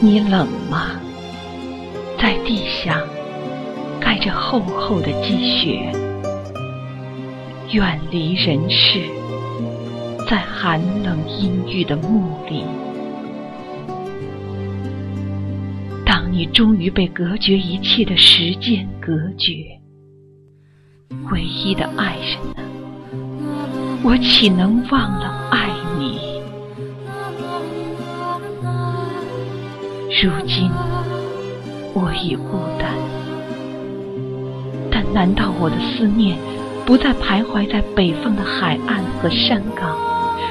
你冷吗？在地下盖着厚厚的积雪，远离人世，在寒冷阴郁的墓里。当你终于被隔绝一切的时间隔绝，唯一的爱人呢？我岂能忘了如今我已孤单，但难道我的思念不再徘徊在北方的海岸和山岗，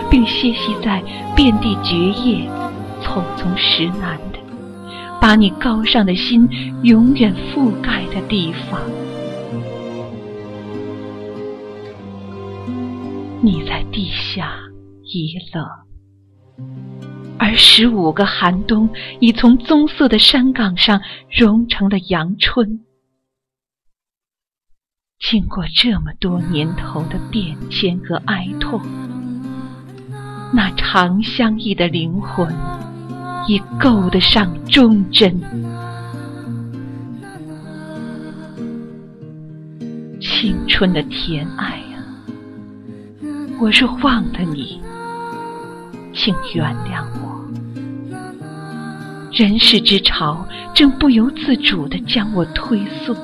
并歇息在遍地蕨叶、丛丛石楠的，把你高尚的心永远覆盖的地方？你在地下已冷。而十五个寒冬已从棕色的山岗上融成了阳春。经过这么多年头的变迁和哀痛，那长相忆的灵魂已够得上忠贞。青春的甜爱啊，我若忘了你。请原谅我，人世之潮正不由自主地将我推送。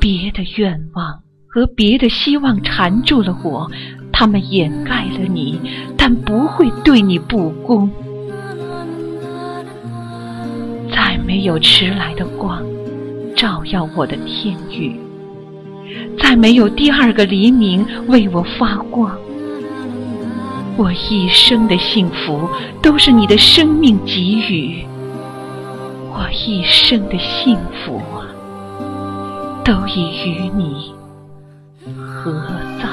别的愿望和别的希望缠住了我，他们掩盖了你，但不会对你不公。再没有迟来的光照耀我的天宇，再没有第二个黎明为我发光。我一生的幸福都是你的生命给予，我一生的幸福啊，都已与你合葬。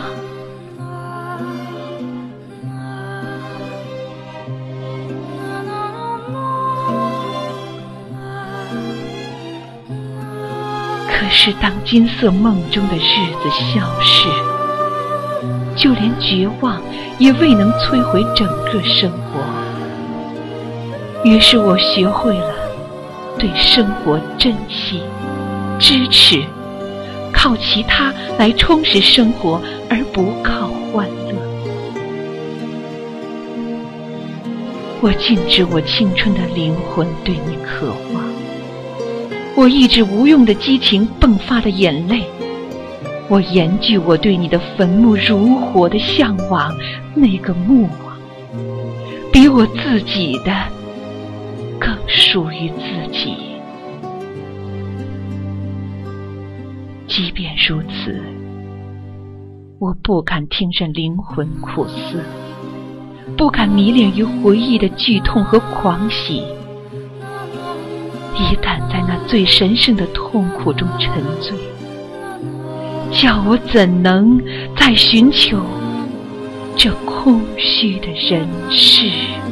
可是当金色梦中的日子消逝，就连绝望。也未能摧毁整个生活。于是我学会了对生活珍惜、支持，靠其他来充实生活，而不靠欢乐。我禁止我青春的灵魂对你渴望，我抑制无用的激情迸发的眼泪。我严拒我对你的坟墓如火的向往，那个墓啊，比我自己的更属于自己。即便如此，我不敢听任灵魂苦思，不敢迷恋于回忆的剧痛和狂喜。一旦在那最神圣的痛苦中沉醉。叫我怎能再寻求这空虚的人世？